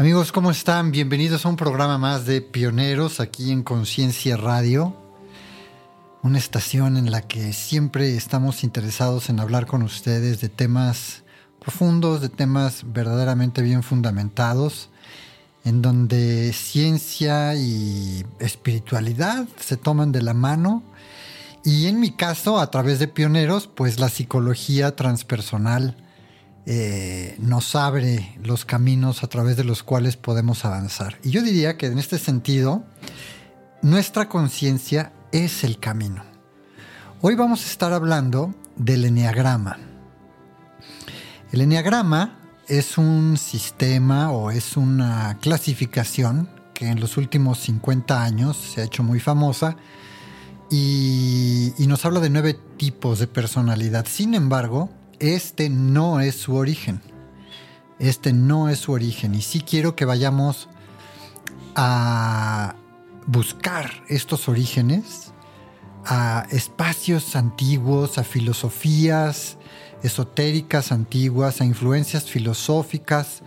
Amigos, ¿cómo están? Bienvenidos a un programa más de Pioneros aquí en Conciencia Radio, una estación en la que siempre estamos interesados en hablar con ustedes de temas profundos, de temas verdaderamente bien fundamentados, en donde ciencia y espiritualidad se toman de la mano y en mi caso, a través de Pioneros, pues la psicología transpersonal eh, nos abre los caminos a través de los cuales podemos avanzar. Y yo diría que en este sentido, nuestra conciencia es el camino. Hoy vamos a estar hablando del enneagrama. El enneagrama es un sistema o es una clasificación que en los últimos 50 años se ha hecho muy famosa y nos habla de nueve tipos de personalidad. Sin embargo, este no es su origen. Este no es su origen. Y sí quiero que vayamos a buscar estos orígenes, a espacios antiguos, a filosofías esotéricas antiguas, a influencias filosóficas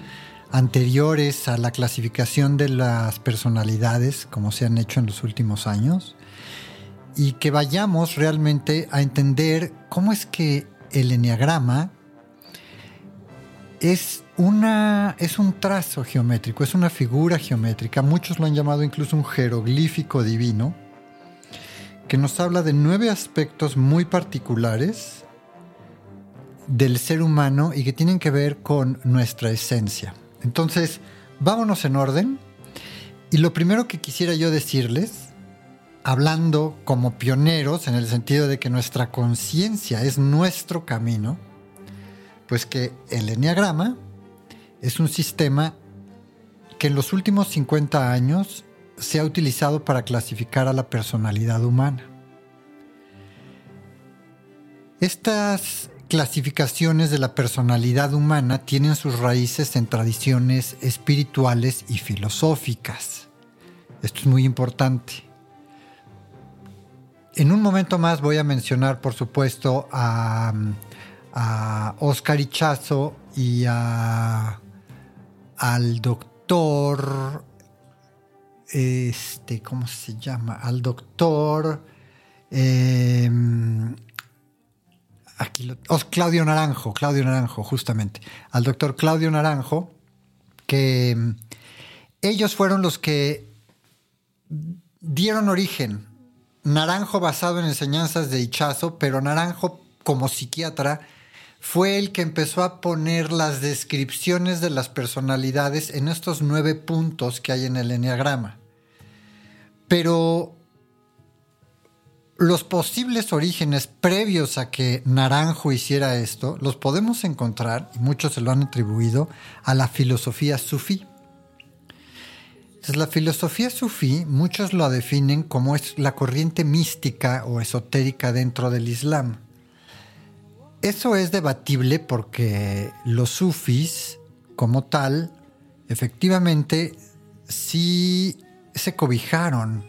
anteriores a la clasificación de las personalidades, como se han hecho en los últimos años, y que vayamos realmente a entender cómo es que el enneagrama es, una, es un trazo geométrico, es una figura geométrica. Muchos lo han llamado incluso un jeroglífico divino, que nos habla de nueve aspectos muy particulares del ser humano y que tienen que ver con nuestra esencia. Entonces, vámonos en orden. Y lo primero que quisiera yo decirles hablando como pioneros en el sentido de que nuestra conciencia es nuestro camino, pues que el enneagrama es un sistema que en los últimos 50 años se ha utilizado para clasificar a la personalidad humana. Estas clasificaciones de la personalidad humana tienen sus raíces en tradiciones espirituales y filosóficas. Esto es muy importante. En un momento más voy a mencionar, por supuesto, a, Oscar Ichazo y al doctor, este, ¿cómo se llama? Al doctor, em, aquí Claudio Naranjo, Claudio Naranjo, justamente, al doctor Claudio Naranjo, que em, ellos fueron los que dieron origen Naranjo basado en enseñanzas de Ichazo, pero Naranjo como psiquiatra fue el que empezó a poner las descripciones de las personalidades en estos nueve puntos que hay en el enneagrama. Pero los posibles orígenes previos a que Naranjo hiciera esto los podemos encontrar, y muchos se lo han atribuido, a la filosofía sufí la filosofía sufí, muchos lo definen como es la corriente mística o esotérica dentro del Islam. Eso es debatible porque los sufis, como tal, efectivamente sí se cobijaron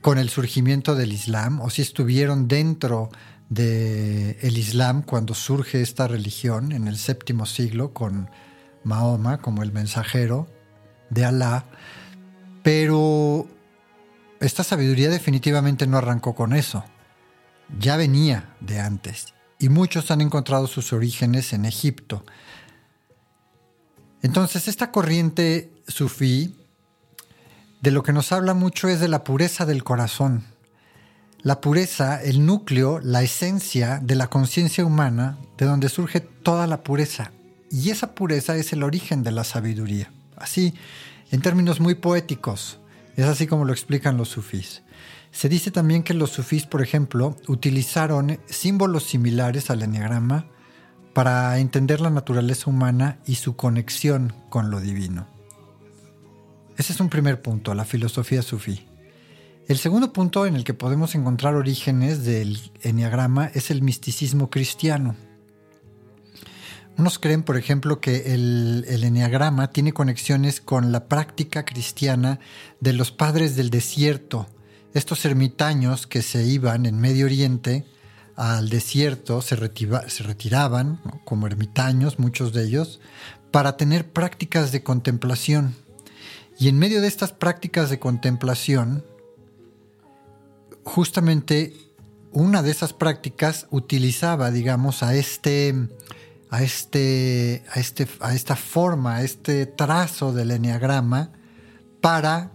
con el surgimiento del Islam o si estuvieron dentro del Islam cuando surge esta religión en el séptimo siglo con Mahoma como el mensajero de Alá, pero esta sabiduría definitivamente no arrancó con eso, ya venía de antes, y muchos han encontrado sus orígenes en Egipto. Entonces, esta corriente sufí de lo que nos habla mucho es de la pureza del corazón. La pureza, el núcleo, la esencia de la conciencia humana, de donde surge toda la pureza. Y esa pureza es el origen de la sabiduría. Así, en términos muy poéticos. Es así como lo explican los sufís. Se dice también que los sufís, por ejemplo, utilizaron símbolos similares al enneagrama para entender la naturaleza humana y su conexión con lo divino. Ese es un primer punto, la filosofía sufí. El segundo punto en el que podemos encontrar orígenes del enneagrama es el misticismo cristiano. Unos creen, por ejemplo, que el, el enneagrama tiene conexiones con la práctica cristiana de los padres del desierto, estos ermitaños que se iban en Medio Oriente al desierto, se, retiraban como ermitaños, muchos de ellos, para tener prácticas de contemplación. Y en medio de estas prácticas de contemplación, justamente una de esas prácticas utilizaba, digamos, a este, a este, a este, a esta forma, a este trazo del enneagrama para,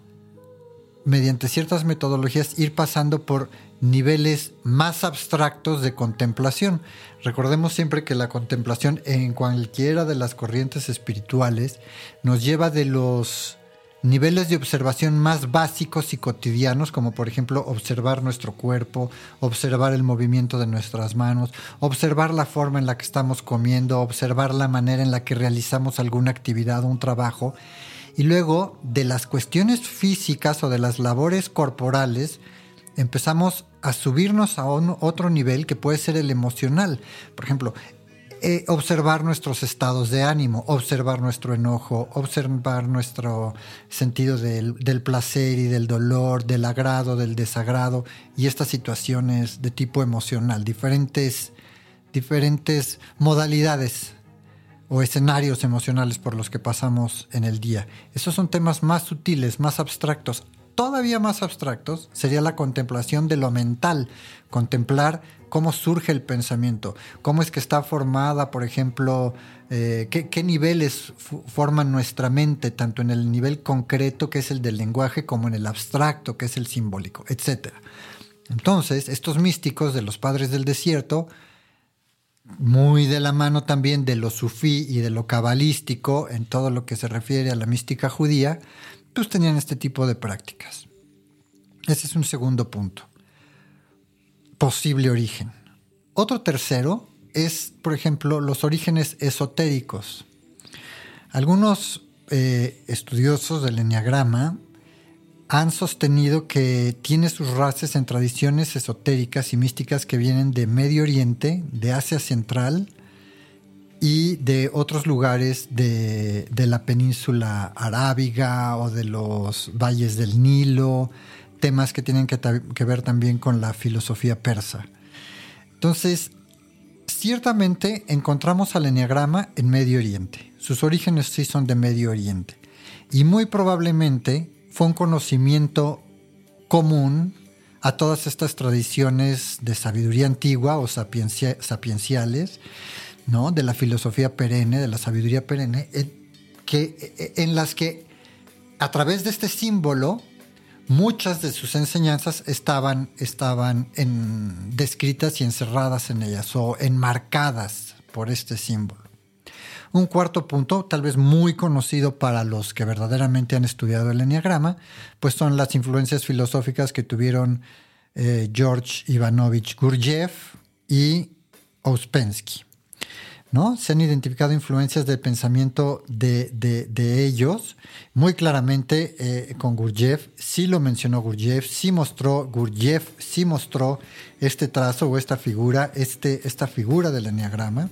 mediante ciertas metodologías, ir pasando por niveles más abstractos de contemplación. Recordemos siempre que la contemplación en cualquiera de las corrientes espirituales nos lleva de los niveles de observación más básicos y cotidianos, como por ejemplo observar nuestro cuerpo, observar el movimiento de nuestras manos, observar la forma en la que estamos comiendo, observar la manera en la que realizamos alguna actividad o un trabajo, y luego de las cuestiones físicas o de las labores corporales, empezamos a subirnos a otro nivel que puede ser el emocional. Por ejemplo, eh, observar nuestros estados de ánimo, observar nuestro enojo, observar nuestro sentido del, placer y del dolor, del agrado, del desagrado y estas situaciones de tipo emocional, diferentes, diferentes modalidades o escenarios emocionales por los que pasamos en el día. Esos son temas más sutiles, más abstractos todavía más abstractos sería la contemplación de lo mental, contemplar cómo surge el pensamiento, cómo es que está formada, por ejemplo, eh, qué, niveles forman nuestra mente, tanto en el nivel concreto, que es el del lenguaje, como en el abstracto, que es el simbólico, etc. Entonces, estos místicos de los padres del desierto, muy de la mano también de lo sufí y de lo cabalístico en todo lo que se refiere a la mística judía, pues tenían este tipo de prácticas. Ese es un segundo punto. Posible origen. Otro tercero es, por ejemplo, los orígenes esotéricos. Algunos eh, estudiosos del enneagrama han sostenido que tiene sus raíces en tradiciones esotéricas y místicas que vienen de Medio Oriente, de Asia Central y de otros lugares de, la península arábiga o de los valles del Nilo, temas que tienen que, que, ver también con la filosofía persa. Entonces, ciertamente encontramos al enneagrama en Medio Oriente. Sus orígenes sí son de Medio Oriente. Y muy probablemente fue un conocimiento común a todas estas tradiciones de sabiduría antigua o sapienciales ¿no? de la filosofía perenne, de la sabiduría perenne, en, que, en las que a través de este símbolo muchas de sus enseñanzas estaban, estaban descritas y encerradas en ellas o enmarcadas por este símbolo. Un cuarto punto, tal vez muy conocido para los que verdaderamente han estudiado el enneagrama, pues son las influencias filosóficas que tuvieron eh, George Ivanovich Gurdjieff y Ouspensky. Se han identificado influencias del pensamiento de, ellos muy claramente eh, con Gurdjieff. Sí lo mencionó Gurdjieff, sí mostró Gurdjieff, sí mostró este trazo o esta figura, este, esta figura del enneagrama.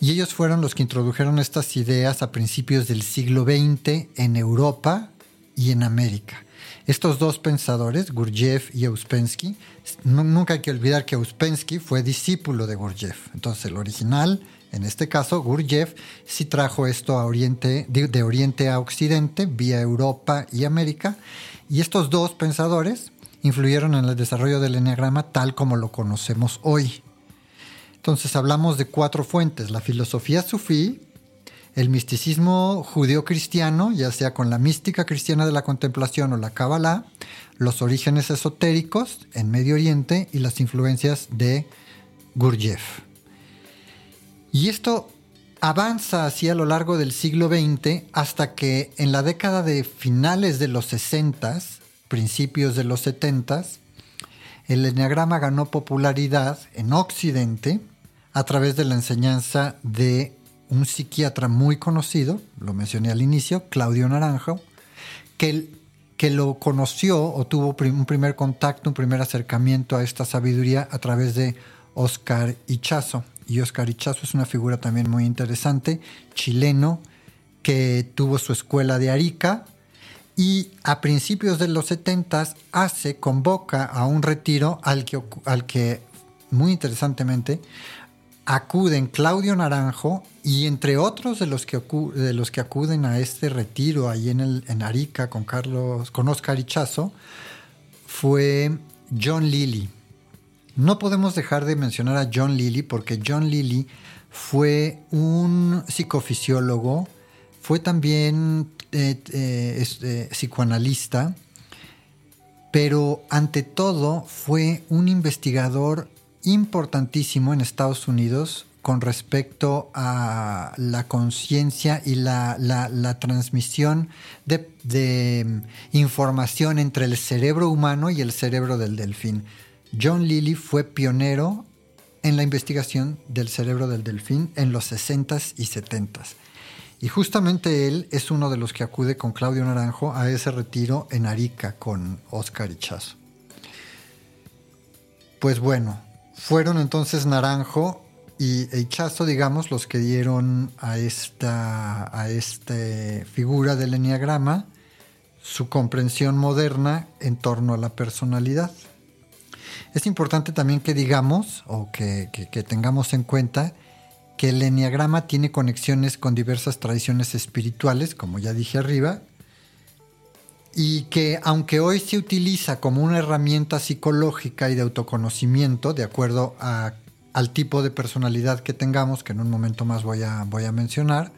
Y ellos fueron los que introdujeron estas ideas a principios del siglo XX en Europa y en América. Estos dos pensadores, Gurdjieff y Ouspensky, nunca hay que olvidar que Ouspensky fue discípulo de Gurdjieff. Entonces el original, en este caso Gurdjieff, sí trajo esto oriente, de, Oriente a Occidente, vía Europa y América. Y estos dos pensadores influyeron en el desarrollo del enneagrama tal como lo conocemos hoy. Entonces hablamos de cuatro fuentes, la filosofía sufí, el misticismo judío-cristiano, ya sea con la mística cristiana de la contemplación o la Kabbalah, los orígenes esotéricos en Medio Oriente y las influencias de Gurdjieff. Y esto avanza así a lo largo del siglo XX hasta que en la década de finales de los 60, principios de los 70, el enneagrama ganó popularidad en Occidente a través de la enseñanza de un psiquiatra muy conocido, lo mencioné al inicio, Claudio Naranjo, que, que lo conoció o tuvo un primer contacto, un primer acercamiento a esta sabiduría a través de Oscar Ichazo. Y Oscar Ichazo es una figura también muy interesante, chileno, que tuvo su escuela de Arica y a principios de los 70 hace, convoca a un retiro al que, al que muy interesantemente, acuden Claudio Naranjo y entre otros de los que, de los que acuden a este retiro ahí en, el, en Arica con, Carlos, con Oscar Ichazo, fue John Lilly. No podemos dejar de mencionar a John Lilly porque John Lilly fue un psicofisiólogo, fue también eh, eh, eh, psicoanalista, pero ante todo fue un investigador importantísimo en Estados Unidos con respecto a la conciencia y la, transmisión de, mm, información entre el cerebro humano y el cerebro del delfín. John Lilly fue pionero en la investigación del cerebro del delfín en los 60s y 70s. Y justamente él es uno de los que acude con Claudio Naranjo a ese retiro en Arica con Oscar Ichazo. Pues bueno, fueron entonces Naranjo y Ichazo, digamos, los que dieron a esta, a figura del enneagrama su comprensión moderna en torno a la personalidad. Es importante también que digamos o que, que tengamos en cuenta que el enneagrama tiene conexiones con diversas tradiciones espirituales, como ya dije arriba, y que aunque hoy se utiliza como una herramienta psicológica y de autoconocimiento, de acuerdo al tipo de personalidad que tengamos, que en un momento más voy a, voy a mencionar,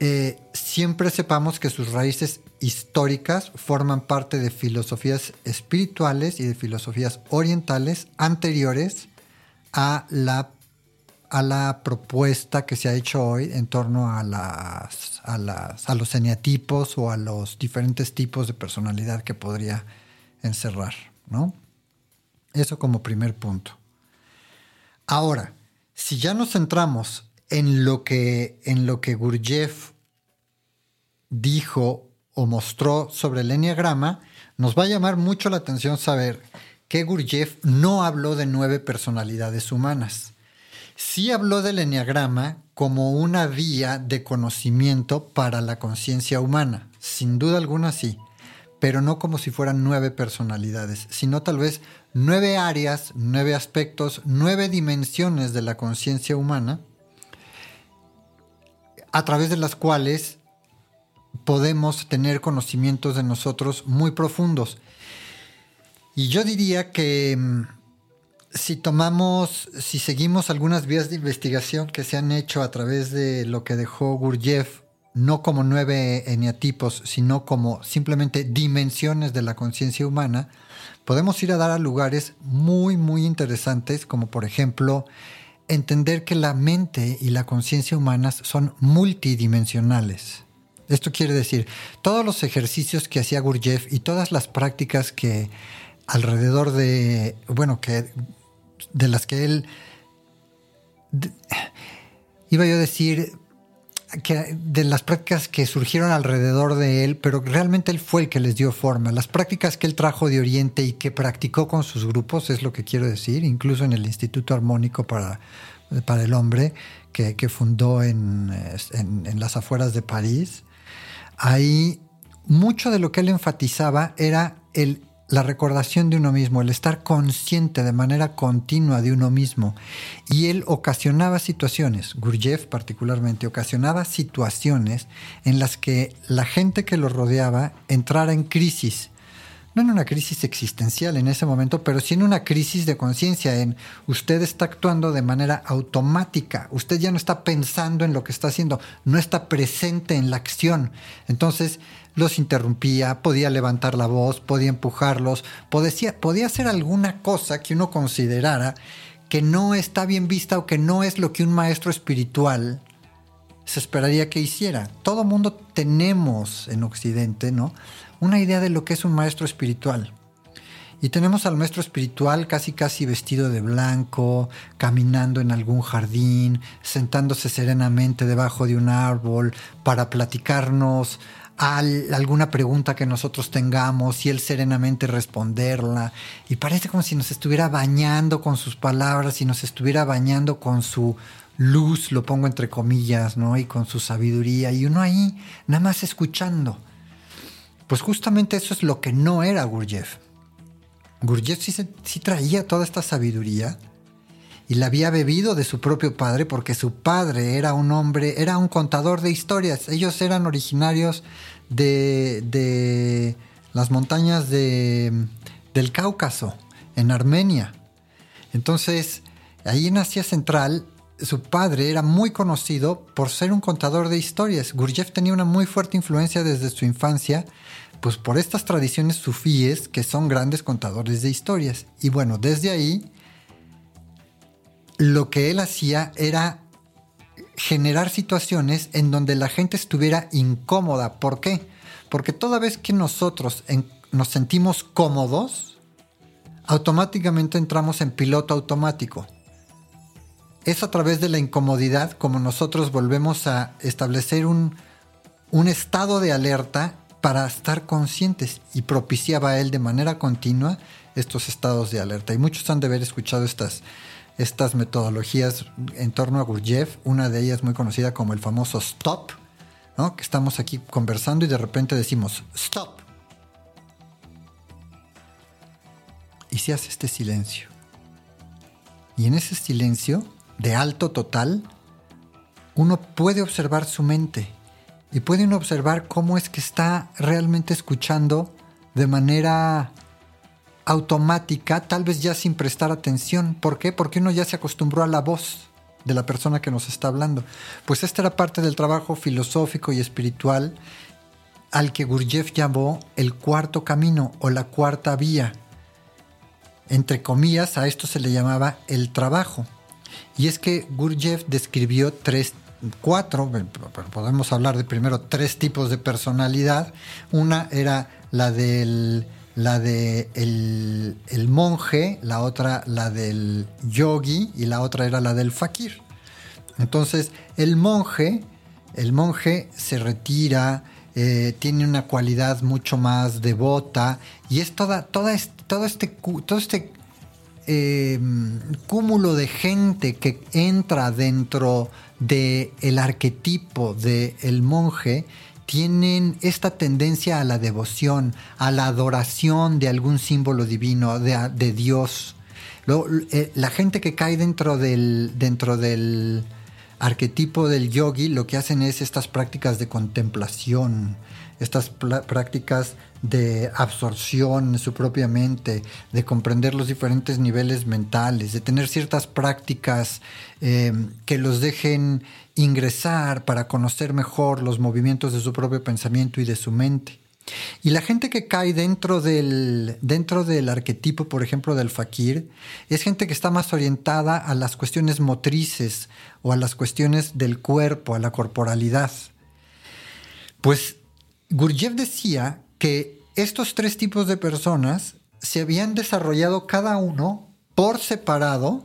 eh, siempre sepamos que sus raíces históricas forman parte de filosofías espirituales y de filosofías orientales anteriores a la a la propuesta que se ha hecho hoy en torno a, las, a, las, a los eneatipos o a los diferentes tipos de personalidad que podría encerrar, ¿no? Eso como primer punto. Ahora, si ya nos centramos en lo que, en lo que Gurdjieff dijo o mostró sobre el enneagrama, nos va a llamar mucho la atención saber que Gurdjieff no habló de nueve personalidades humanas sí habló del enneagrama como una vía de conocimiento para la conciencia humana. Sin duda alguna sí, pero no como si fueran nueve personalidades, sino tal vez nueve áreas, nueve aspectos, nueve dimensiones de la conciencia humana, a través de las cuales podemos tener conocimientos de nosotros muy profundos. Y yo diría que mm, si tomamos, si seguimos algunas vías de investigación que se han hecho a través de lo que dejó Gurdjieff, no como nueve eneatipos, sino como simplemente dimensiones de la conciencia humana, podemos ir a dar a lugares muy, muy interesantes, como por ejemplo entender que la mente y la conciencia humanas son multidimensionales. Esto quiere decir, todos los ejercicios que hacía Gurdjieff y todas las prácticas que alrededor de, bueno, que de las que él, iba yo a decir, que de las prácticas que surgieron alrededor de él, pero realmente él fue el que les dio forma. Las prácticas que él trajo de Oriente y que practicó con sus grupos, es lo que quiero decir, incluso en el Instituto Armónico para, para el Hombre, que, fundó en, en las afueras de París, ahí mucho de lo que él enfatizaba era el la recordación de uno mismo, el estar consciente de manera continua de uno mismo. Y él ocasionaba situaciones, Gurdjieff particularmente, ocasionaba situaciones en las que la gente que lo rodeaba entrara en crisis. No en una crisis existencial en ese momento, pero sí en una crisis de conciencia, en usted está actuando de manera automática, usted ya no está pensando en lo que está haciendo, no está presente en la acción. Entonces, los interrumpía, podía levantar la voz, podía empujarlos, podía, podía hacer alguna cosa que uno considerara que no está bien vista o que no es lo que un maestro espiritual se esperaría que hiciera. Todo mundo tenemos en Occidente, ¿no? Una idea de lo que es un maestro espiritual. Y tenemos al maestro espiritual casi casi vestido de blanco, caminando en algún jardín, sentándose serenamente debajo de un árbol para platicarnos alguna pregunta que nosotros tengamos y él serenamente responderla. Y parece como si nos estuviera bañando con sus palabras y nos estuviera bañando con su luz, lo pongo entre comillas, ¿no? Y con su sabiduría. Y uno ahí nada más escuchando. Pues justamente eso es lo que no era Gurdjieff. Gurdjieff sí, traía toda esta sabiduría y la había bebido de su propio padre porque su padre era un hombre, era un contador de historias. Ellos eran originarios de, de las montañas de, del Cáucaso, en Armenia. Entonces, ahí en Asia Central, su padre era muy conocido por ser un contador de historias. Gurdjieff tenía una muy fuerte influencia desde su infancia, pues por estas tradiciones sufíes que son grandes contadores de historias. Y bueno, desde ahí, lo que él hacía era generar situaciones en donde la gente estuviera incómoda. ¿Por qué? Porque toda vez que nosotros nos sentimos cómodos, automáticamente entramos en piloto automático. Es a través de la incomodidad como nosotros volvemos a establecer un, estado de alerta para estar conscientes y propiciaba él de manera continua estos estados de alerta. Y muchos han de haber escuchado estas, estas metodologías en torno a Gurdjieff, una de ellas muy conocida como el famoso stop, que estamos aquí conversando y de repente decimos stop. Y se hace este silencio. Y en ese silencio de alto total, uno puede observar su mente y puede observar cómo es que está realmente escuchando de manera automática, tal vez ya sin prestar atención. ¿Por qué? Porque uno ya se acostumbró a la voz de la persona que nos está hablando. Pues esta era parte del trabajo filosófico y espiritual al que Gurdjieff llamó el cuarto camino o la cuarta vía. Entre comillas, a esto se le llamaba el trabajo. Y es que Gurdjieff describió tres, cuatro, podemos hablar de primero tres tipos de personalidad. Una era la del la de el, monje, la otra la del yogi y la otra era la del fakir. Entonces, el monje, el monje se retira, eh, tiene una cualidad mucho más devota y es toda, toda todo este, todo este eh, cúmulo de gente que entra dentro del el arquetipo del el monje tienen esta tendencia a la devoción, a la adoración de algún símbolo divino, de, Dios. Eh, la gente que cae dentro del, dentro del arquetipo del yogi lo que hacen es estas prácticas de contemplación, estas prácticas de absorción en su propia mente, de comprender los diferentes niveles mentales, de tener ciertas prácticas eh, que los dejen ingresar para conocer mejor los movimientos de su propio pensamiento y de su mente. Y la gente que cae dentro del, dentro del arquetipo, por ejemplo, del fakir, es gente que está más orientada a las cuestiones motrices o a las cuestiones del cuerpo, a la corporalidad. Pues Gurdjieff decía que estos tres tipos de personas se habían desarrollado cada uno por separado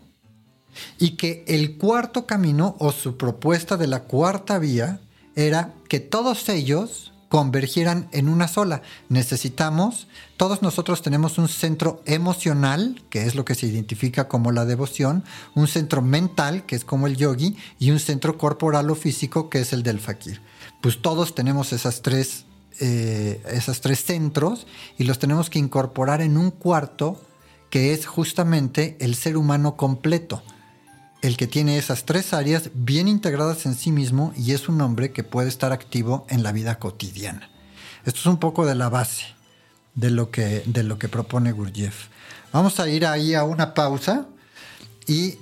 y que el cuarto camino o su propuesta de la cuarta vía era que todos ellos convergieran en una sola. Necesitamos, todos nosotros tenemos un centro emocional, que es lo que se identifica como la devoción, un centro mental, que es como el yogi, y un centro corporal o físico, que es el del fakir. Pues todos tenemos esas tres eh, esos tres centros y los tenemos que incorporar en un cuarto que es justamente el ser humano completo, el que tiene esas tres áreas bien integradas en sí mismo y es un hombre que puede estar activo en la vida cotidiana. Esto es un poco de la base de lo que, de lo que propone Gurdjieff. Vamos a ir ahí a una pausa y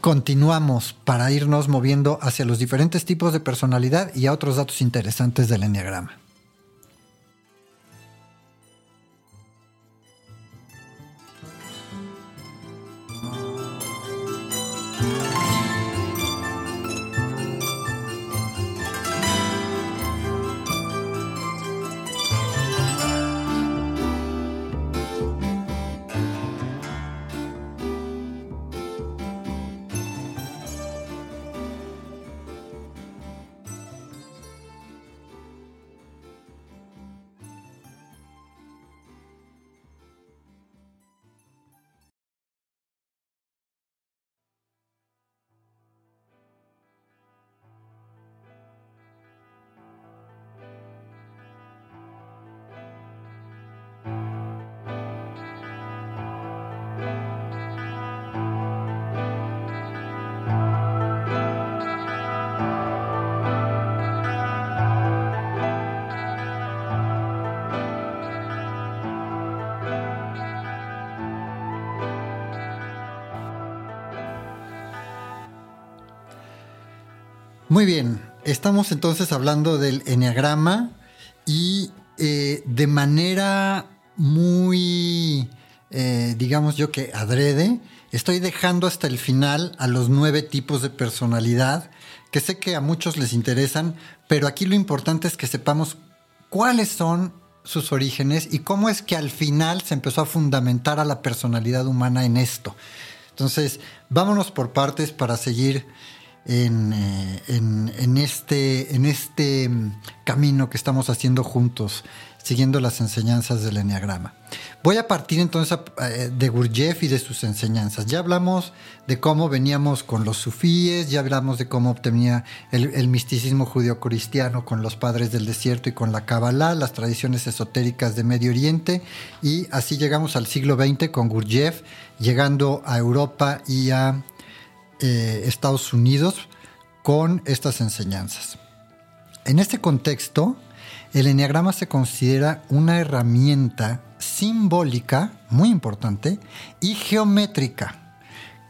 continuamos para irnos moviendo hacia los diferentes tipos de personalidad y a otros datos interesantes del enneagrama. Muy bien, estamos entonces hablando del enneagrama y eh, de manera muy, eh, digamos yo que adrede, estoy dejando hasta el final a los nueve tipos de personalidad que sé que a muchos les interesan, pero aquí lo importante es que sepamos cuáles son sus orígenes y cómo es que al final se empezó a fundamentar a la personalidad humana en esto. Entonces, vámonos por partes para seguir en, eh, este, en este camino que estamos haciendo juntos siguiendo las enseñanzas del Enneagrama. Voy a partir entonces eh, de Gurdjieff y de sus enseñanzas. Ya hablamos de cómo veníamos con los sufíes, ya hablamos de cómo obtenía el, misticismo judío-cristiano con los padres del desierto y con la Kabbalah, las tradiciones esotéricas de Medio Oriente, y así llegamos al siglo XX con Gurdjieff, llegando a Europa y a eh, Estados Unidos con estas enseñanzas. En este contexto, el enneagrama se considera una herramienta simbólica, muy importante, y geométrica,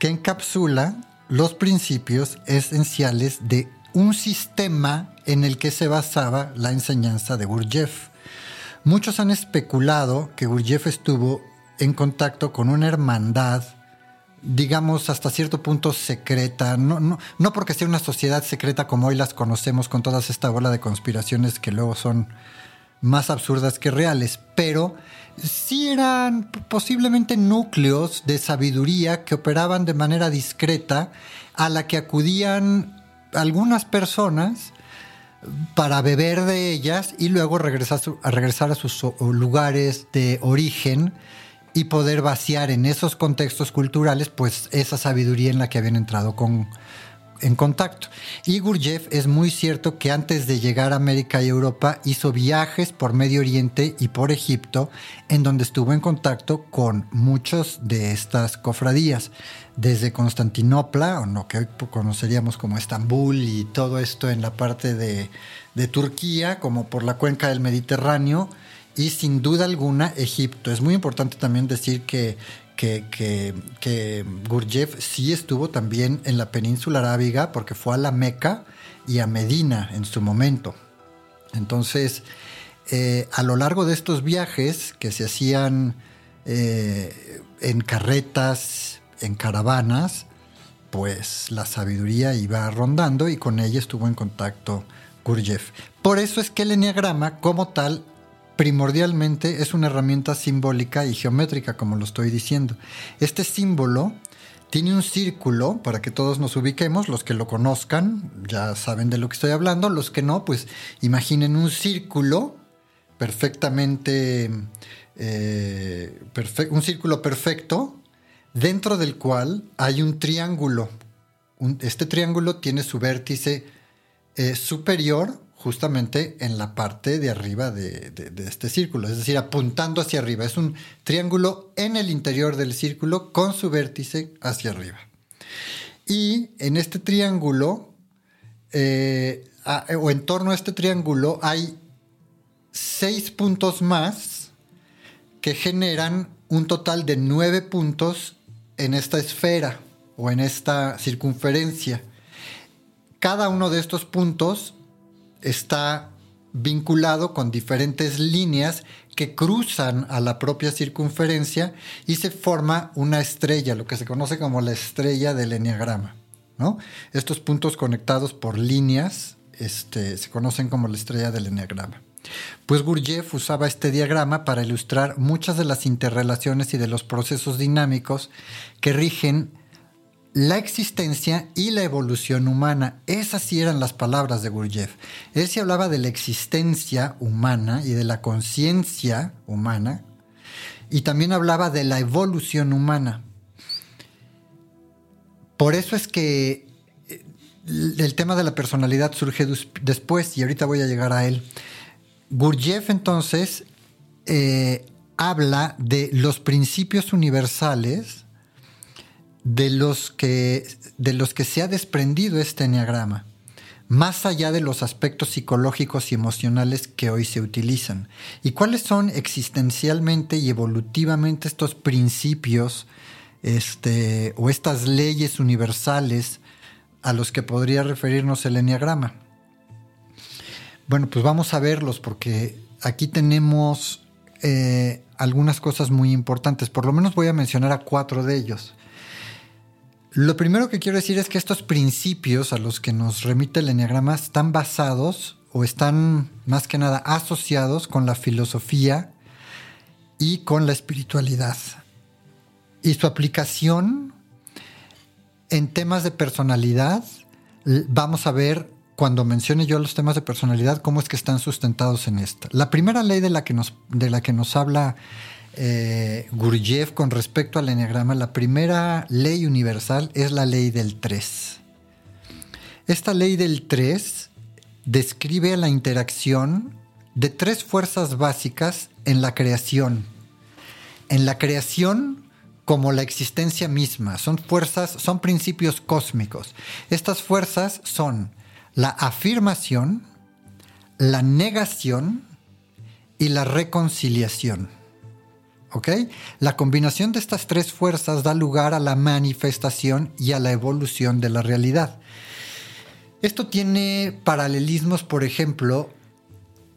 que encapsula los principios esenciales de un sistema en el que se basaba la enseñanza de Gurdjieff. Muchos han especulado que Gurdjieff estuvo en contacto con una hermandad digamos, hasta cierto punto secreta, no, no, no porque sea una sociedad secreta como hoy las conocemos con toda esta bola de conspiraciones que luego son más absurdas que reales, pero sí eran posiblemente núcleos de sabiduría que operaban de manera discreta a la que acudían algunas personas para beber de ellas y luego regresar a regresar a sus lugares de origen y poder vaciar en esos contextos culturales pues esa sabiduría en la que habían entrado con, en contacto. Y Gurdjieff es muy cierto que antes de llegar a América y Europa hizo viajes por Medio Oriente y por Egipto, en donde estuvo en contacto con muchos de estas cofradías, desde Constantinopla, o lo que hoy conoceríamos como Estambul y todo esto en la parte de, de Turquía, como por la cuenca del Mediterráneo, y sin duda alguna Egipto. Es muy importante también decir que, que, que, sí estuvo también en la península arábiga porque fue a la Meca y a Medina en su momento. Entonces, eh, a lo largo de estos viajes que se hacían eh, en carretas, en caravanas, pues la sabiduría iba rondando y con ella estuvo en contacto Gurdjieff. Por eso es que el enneagrama como tal primordialmente es una herramienta simbólica y geométrica, como lo estoy diciendo. Este símbolo tiene un círculo para que todos nos ubiquemos, los que lo conozcan ya saben de lo que estoy hablando, los que no, pues imaginen un círculo perfectamente, eh, un círculo perfecto dentro del cual hay un triángulo. este triángulo tiene su vértice eh, superior justamente en la parte de arriba de, este círculo, es decir, apuntando hacia arriba. Es un triángulo en el interior del círculo con su vértice hacia arriba. Y en este triángulo, eh, o en torno a este triángulo, hay seis puntos más que generan un total de nueve puntos en esta esfera o en esta circunferencia. Cada uno de estos puntos está vinculado con diferentes líneas que cruzan a la propia circunferencia y se forma una estrella, lo que se conoce como la estrella del enneagrama. ¿no? Estos puntos conectados por líneas este, se conocen como la estrella del enneagrama. Pues Gurdjieff usaba este diagrama para ilustrar muchas de las interrelaciones y de los procesos dinámicos que rigen la existencia y la evolución humana. Esas sí eran las palabras de Gurdjieff. Él sí hablaba de la existencia humana y de la conciencia humana, y también hablaba de la evolución humana. Por eso es que eh, el tema de la personalidad surge después, y ahorita voy a llegar a él. Gurdjieff entonces eh, habla de los principios universales, de los que, de los que se ha desprendido este enneagrama, más allá de los aspectos psicológicos y emocionales que hoy se utilizan. ¿Y cuáles son existencialmente y evolutivamente estos principios este, o estas leyes universales a los que podría referirnos el enneagrama. Bueno, pues vamos a verlos porque aquí tenemos eh, algunas cosas muy importantes. Por lo menos voy a mencionar a cuatro de ellos. Lo primero que quiero decir es que estos principios a los que nos remite el enneagrama están basados o están más que nada asociados con la filosofía y con la espiritualidad. Y su aplicación en temas de personalidad, vamos a ver cuando mencione yo los temas de personalidad, cómo es que están sustentados en esta. La primera ley de la que nos, de la que nos habla eh, Gurdjieff con respecto al enneagrama, la primera ley universal es la ley del 3. Esta ley del 3 describe la interacción de tres fuerzas básicas en la creación. En la creación como la existencia misma, son fuerzas, son principios cósmicos. Estas fuerzas son la afirmación, la negación y la reconciliación. ¿Ok? La combinación de estas tres fuerzas da lugar a la manifestación y a la evolución de la realidad. Esto tiene paralelismos, por ejemplo,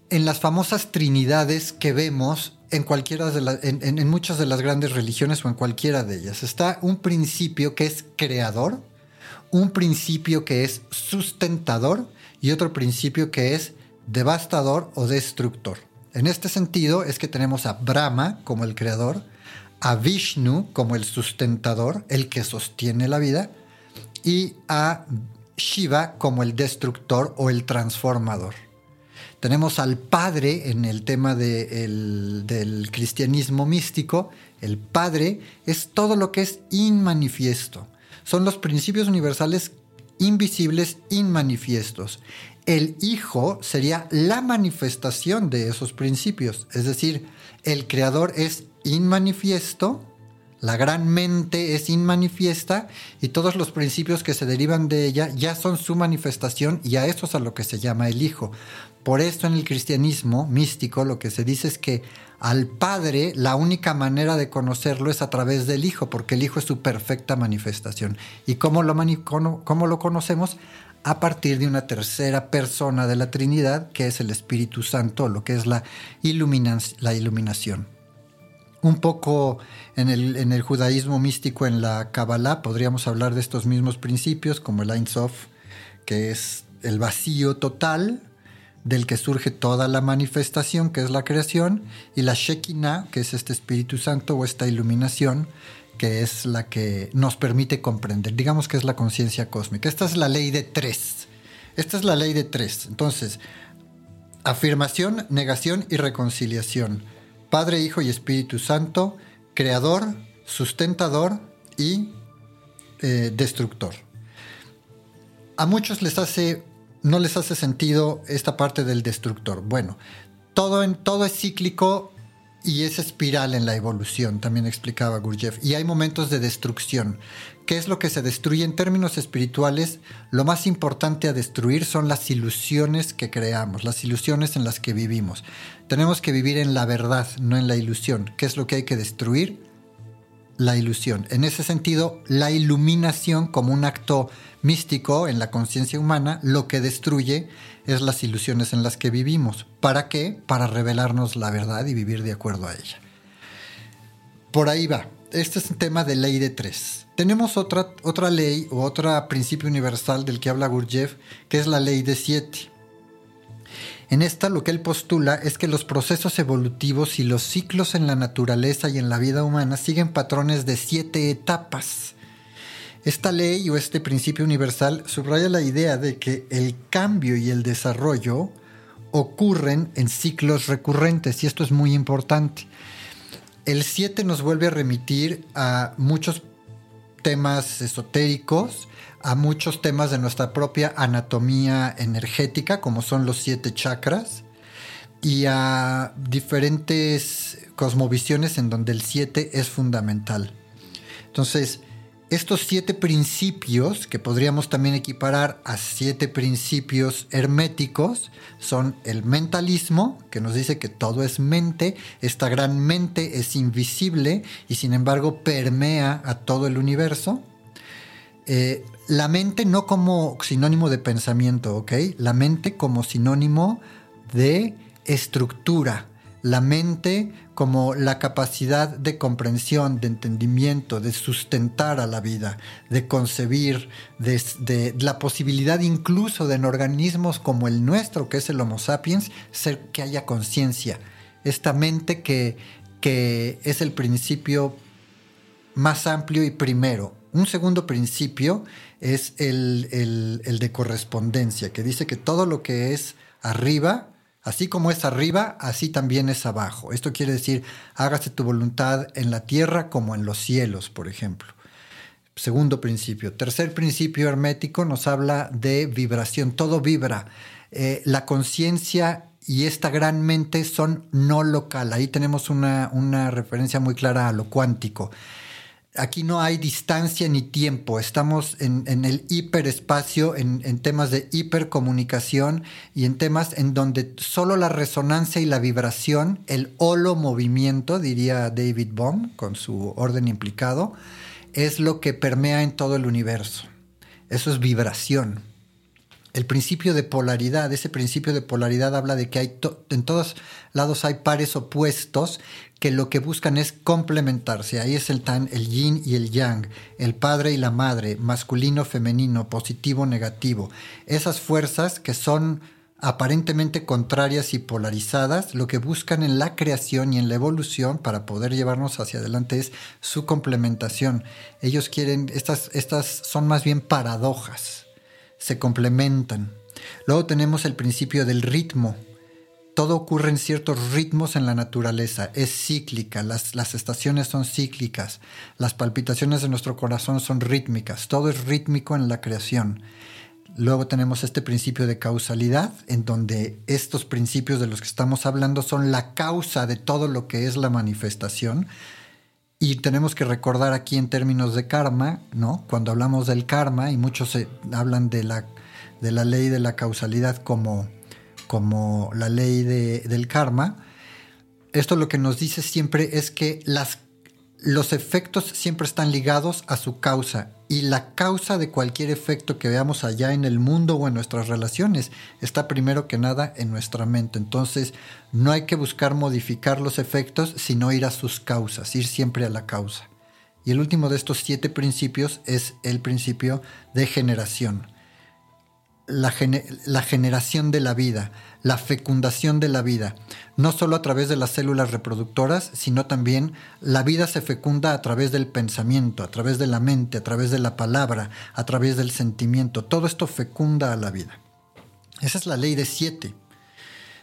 en las famosas trinidades que vemos en, cualquiera de en, en muchas de las grandes religiones o en cualquiera de ellas. Está un principio que es creador, un principio que es sustentador y otro principio que es devastador o destructor. En este sentido es que tenemos a Brahma como el creador, a Vishnu como el sustentador, el que sostiene la vida, y a Shiva como el destructor o el transformador. Tenemos al Padre en el tema del cristianismo místico. El Padre es todo lo que es inmanifiesto son los principios universales invisibles inmanifiestos. El Hijo sería la manifestación de esos principios, es decir, el Creador es inmanifiesto, la gran mente es inmanifiesta y todos los principios que se derivan de ella ya son su manifestación y a eso es a lo que se llama el Hijo. Por esto en el cristianismo místico lo que se dice es que al Padre la única manera de conocerlo es a través del Hijo, porque el Hijo es su perfecta manifestación. ¿Y cómo lo, cómo lo conocemos? A partir de una tercera persona de la Trinidad, que es el Espíritu Santo, lo que es la, la iluminación. Un poco en el, en el, judaísmo místico, en la Kabbalah, podríamos hablar de estos mismos principios, como el Ein Sof, que es el vacío total, del que surge toda la manifestación, que es la creación, y la Shekinah, que es este Espíritu Santo o esta iluminación, que es la que nos permite comprender. Digamos que es la conciencia cósmica. Esta es la ley de tres. Esta es la ley de tres. Entonces, afirmación, negación y reconciliación. Padre, Hijo y Espíritu Santo, creador, sustentador y eh, destructor. A muchos les hace no les hace sentido esta parte del destructor. Bueno, todo, en, todo es cíclico y es espiral en la evolución, también explicaba Gurdjieff. Y hay momentos de destrucción. ¿Qué es lo que se destruye en términos espirituales? Lo más importante a destruir son las ilusiones que creamos, las ilusiones en las que vivimos. Tenemos que vivir en la verdad, no en la ilusión. ¿Qué es lo que hay que destruir? La ilusión. En ese sentido, la iluminación como un acto místico en la conciencia humana, lo que destruye es las ilusiones en las que vivimos. ¿Para qué? Para revelarnos la verdad y vivir de acuerdo a ella. Por ahí va. Este es un tema de ley de tres. Tenemos otra, otra ley o otro principio universal del que habla Gurdjieff, que es la ley de siete. En esta lo que él postula es que los procesos evolutivos y los ciclos en la naturaleza y en la vida humana siguen patrones de siete etapas esta ley o este principio universal subraya la idea de que el cambio y el desarrollo ocurren en ciclos recurrentes y esto es muy importante. El 7 nos vuelve a remitir a muchos temas esotéricos, a muchos temas de nuestra propia anatomía energética, como son los siete chakras, y a diferentes cosmovisiones en donde el 7 es fundamental. Entonces, estos siete principios, que podríamos también equiparar a siete principios herméticos, son el mentalismo, que nos dice que todo es mente, esta gran mente es invisible y sin embargo permea a todo el universo. Eh, la mente no como sinónimo de pensamiento, ¿ok? La mente como sinónimo de estructura. La mente como la capacidad de comprensión, de entendimiento, de sustentar a la vida, de concebir, de, la posibilidad incluso de en organismos como el nuestro, que es el Homo sapiens, ser que haya conciencia. Esta mente que, que es el principio más amplio y primero. Un segundo principio es el, de correspondencia, que dice que todo lo que es arriba, así como es arriba, así también es abajo. Esto quiere decir, hágase tu voluntad en la tierra como en los cielos, por ejemplo. Segundo principio. Tercer principio hermético nos habla de vibración. Todo vibra. Eh, la conciencia y esta gran mente son no local. Ahí tenemos una, una referencia muy clara a lo cuántico aquí no hay distancia ni tiempo, estamos en, el hiperespacio, en, temas de hipercomunicación y en temas en donde solo la resonancia y la vibración, el holo movimiento, diría David Bohm con su orden implicado, es lo que permea en todo el universo. Eso es vibración el principio de polaridad. Ese principio de polaridad habla de que hay en todos lados hay pares opuestos que lo que buscan es complementarse. Ahí es el tan, el yin y el yang, el padre y la madre, masculino, femenino, positivo, negativo. Esas fuerzas que son aparentemente contrarias y polarizadas, lo que buscan en la creación y en la evolución para poder llevarnos hacia adelante es su complementación. Ellos quieren, estas, estas son más bien paradojas se complementan. Luego tenemos el principio del ritmo. Todo ocurre en ciertos ritmos en la naturaleza, es cíclica, las, las estaciones son cíclicas, las palpitaciones de nuestro corazón son rítmicas, todo es rítmico en la creación. Luego tenemos este principio de causalidad, en donde estos principios de los que estamos hablando son la causa de todo lo que es la manifestación. Y tenemos que recordar aquí en términos de karma, ¿no? Cuando hablamos del karma, y muchos se hablan de la, de la ley de la causalidad como, como la ley del karma, esto lo que nos dice siempre es que las los efectos siempre están ligados a su causa y la causa de cualquier efecto que veamos allá en el mundo o en nuestras relaciones está primero que nada en nuestra mente. Entonces no hay que buscar modificar los efectos, sino ir a sus causas, ir siempre a la causa. Y el último de estos siete principios es el principio de generación. La, la generación de la vida, la fecundación de la vida, no solo a través de las células reproductoras, sino también la vida se fecunda a través del pensamiento, a través de la mente, a través de la palabra, a través del sentimiento. Todo esto fecunda a la vida. Esa es la ley de siete.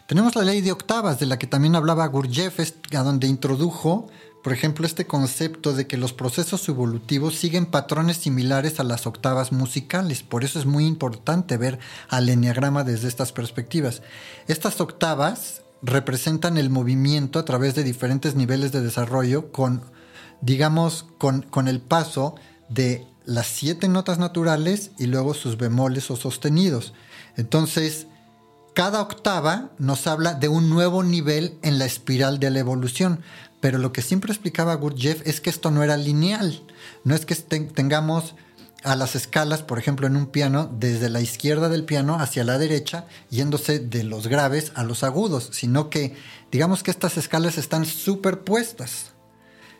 Tenemos la ley de octavas, de la que también hablaba Gurdjieff, a donde introdujo por ejemplo, este concepto de que los procesos evolutivos siguen patrones similares a las octavas musicales. Por eso es muy importante ver al enneagrama desde estas perspectivas. Estas octavas representan el movimiento a través de diferentes niveles de desarrollo con, digamos, con, con el paso de las siete notas naturales y luego sus bemoles o sostenidos. Entonces, cada octava nos habla de un nuevo nivel en la espiral de la evolución. Pero lo que siempre explicaba Gurdjieff es que esto no era lineal. No es que tengamos a las escalas, por ejemplo, en un piano, desde la izquierda del piano hacia la derecha, yéndose de los graves a los agudos, sino que digamos que estas escalas están superpuestas.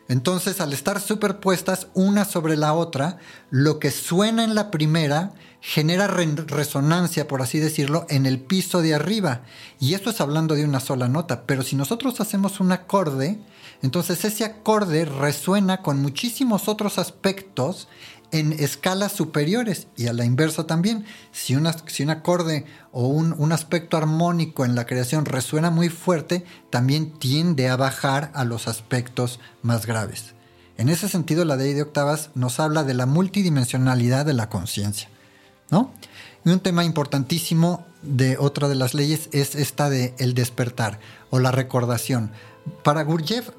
Entonces, al estar superpuestas una sobre la otra, lo que suena en la primera genera resonancia, por así decirlo, en el piso de arriba. Y esto es hablando de una sola nota. Pero si nosotros hacemos un acorde, entonces ese acorde resuena con muchísimos otros aspectos en escalas superiores y a la inversa también. Si, un acorde o un, un, aspecto armónico en la creación resuena muy fuerte, también tiende a bajar a los aspectos más graves. En ese sentido, la ley de octavas nos habla de la multidimensionalidad de la conciencia. ¿no? Y un tema importantísimo de otra de las leyes es esta de el despertar o la recordación. Para Gurdjieff,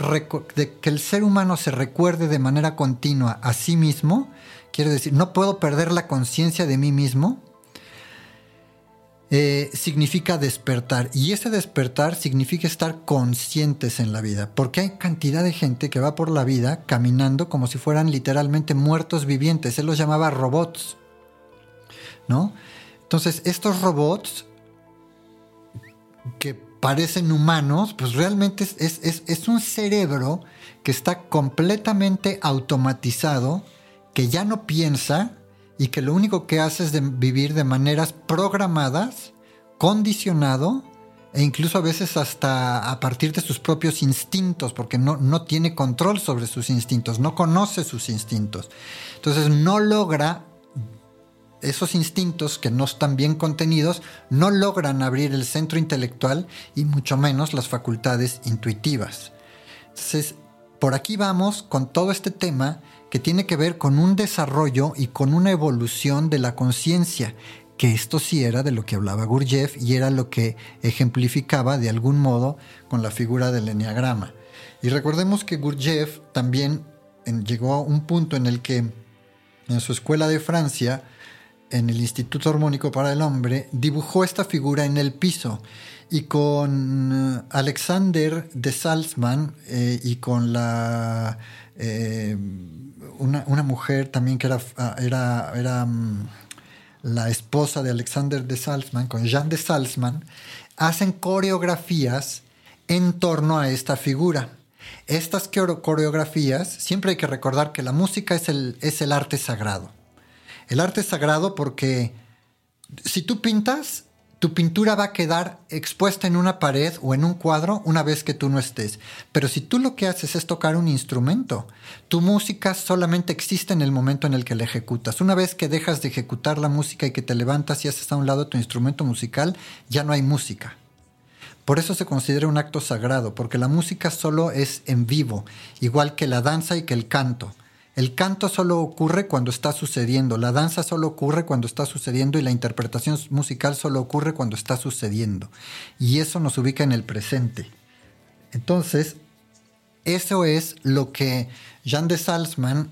que el ser humano se recuerde de manera continua a sí mismo, quiere decir, no puedo perder la conciencia de mí mismo, eh, significa despertar. Y ese despertar significa estar conscientes en la vida. Porque hay cantidad de gente que va por la vida caminando como si fueran literalmente muertos vivientes. Él los llamaba robots. ¿No? Entonces, estos robots que parecen humanos, pues realmente es, es un cerebro que está completamente automatizado, que ya no piensa, y que lo único que hace es vivir de maneras programadas, condicionado e incluso a veces hasta a partir de sus propios instintos, porque no, no tiene control sobre sus instintos, no conoce sus instintos. Entonces no logra esos instintos que no están bien contenidos no logran abrir el centro intelectual y mucho menos las facultades intuitivas. Entonces, por aquí vamos con todo este tema que tiene que ver con un desarrollo y con una evolución de la conciencia, que esto sí era de lo que hablaba Gurdjieff y era lo que ejemplificaba de algún modo con la figura del enneagrama. Y recordemos que Gurdjieff también llegó a un punto en el que en su escuela de Francia, en el Instituto Hormónico para el Hombre, dibujó esta figura en el piso y con eh, Alexander de Salzman eh, y con la eh, una, mujer también que era, mm, la esposa de Alexander de Salzman, con Jean de Salzman, hacen coreografías en torno a esta figura. Estas coreografías, siempre hay que recordar que la música es el arte sagrado. El arte es sagrado porque si tú pintas, tu pintura va a quedar expuesta en una pared o en un cuadro una vez que tú no estés. Pero si tú lo que haces es tocar un instrumento, tu música solamente existe en el momento en el que la ejecutas. Una vez que dejas de ejecutar la música y que te levantas y haces a un lado tu instrumento musical, ya no hay música. Por eso se considera un acto sagrado, porque la música solo es en vivo, igual que la danza y que el canto. El canto solo ocurre cuando está sucediendo, la danza solo ocurre cuando está sucediendo y la interpretación musical solo ocurre cuando está sucediendo. Y eso nos ubica en el presente. Entonces, eso es lo que Jean de Salzman,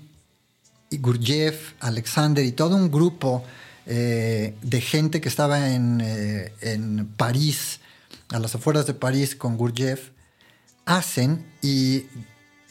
y Gurdjieff, Alexander y todo un grupo eh, de gente que estaba en, eh, en París, a las afueras de París con Gurdjieff, hacen y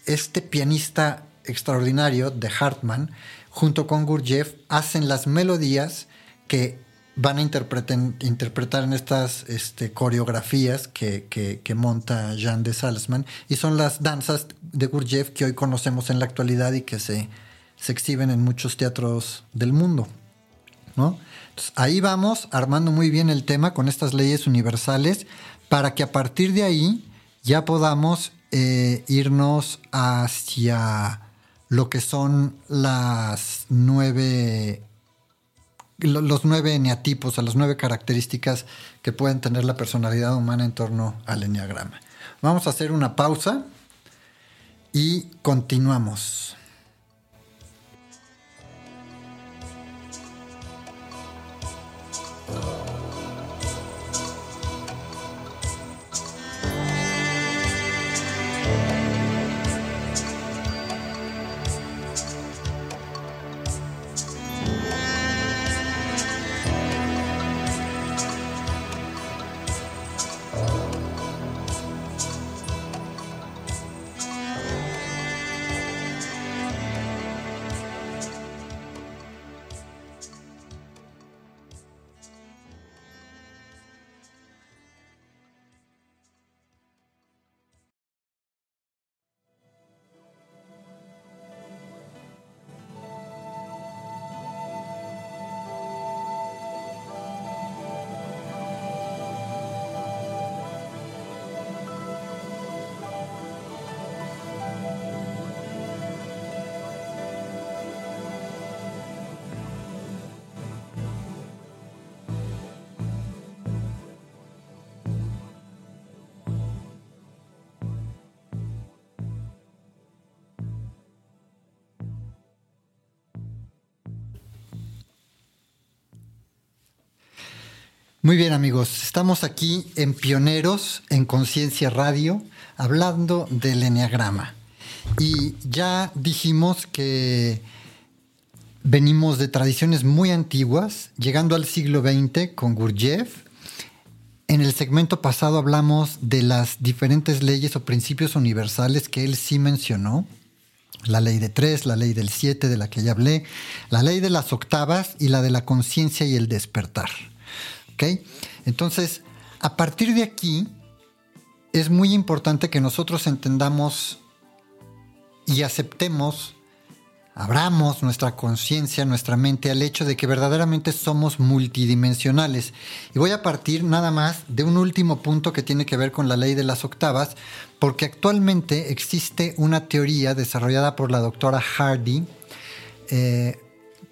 este pianista extraordinario de Hartmann, junto con Gurdjieff, hacen las melodías que van a interpretar en estas este, coreografías que, monta Jean de Salzman y son las danzas de Gurdjieff que hoy conocemos en la actualidad y que se, se exhiben en muchos teatros del mundo. ¿no? ahí vamos armando muy bien el tema con estas leyes universales para que a partir de ahí ya podamos eh, irnos hacia lo que son las nueve los nueve eneatipos, a las nueve características que pueden tener la personalidad humana en torno al eneagrama. Vamos a hacer una pausa y continuamos. Muy bien amigos, estamos aquí en Pioneros en Conciencia Radio hablando del Enneagrama. Y ya dijimos que venimos de tradiciones muy antiguas, llegando al siglo XX con Gurdjieff En el segmento pasado hablamos de las diferentes leyes o principios universales que él sí mencionó. La ley de tres, la ley del siete de la que ya hablé, la ley de las octavas y la de la conciencia y el despertar. ¿Ok? Entonces, a partir de aquí, es muy importante que nosotros entendamos y aceptemos abramos nuestra conciencia, nuestra mente al hecho de que verdaderamente somos multidimensionales. Y voy a partir nada más de un último punto que tiene que ver con la ley de las octavas, porque actualmente existe una teoría desarrollada por la doctora Hardy eh,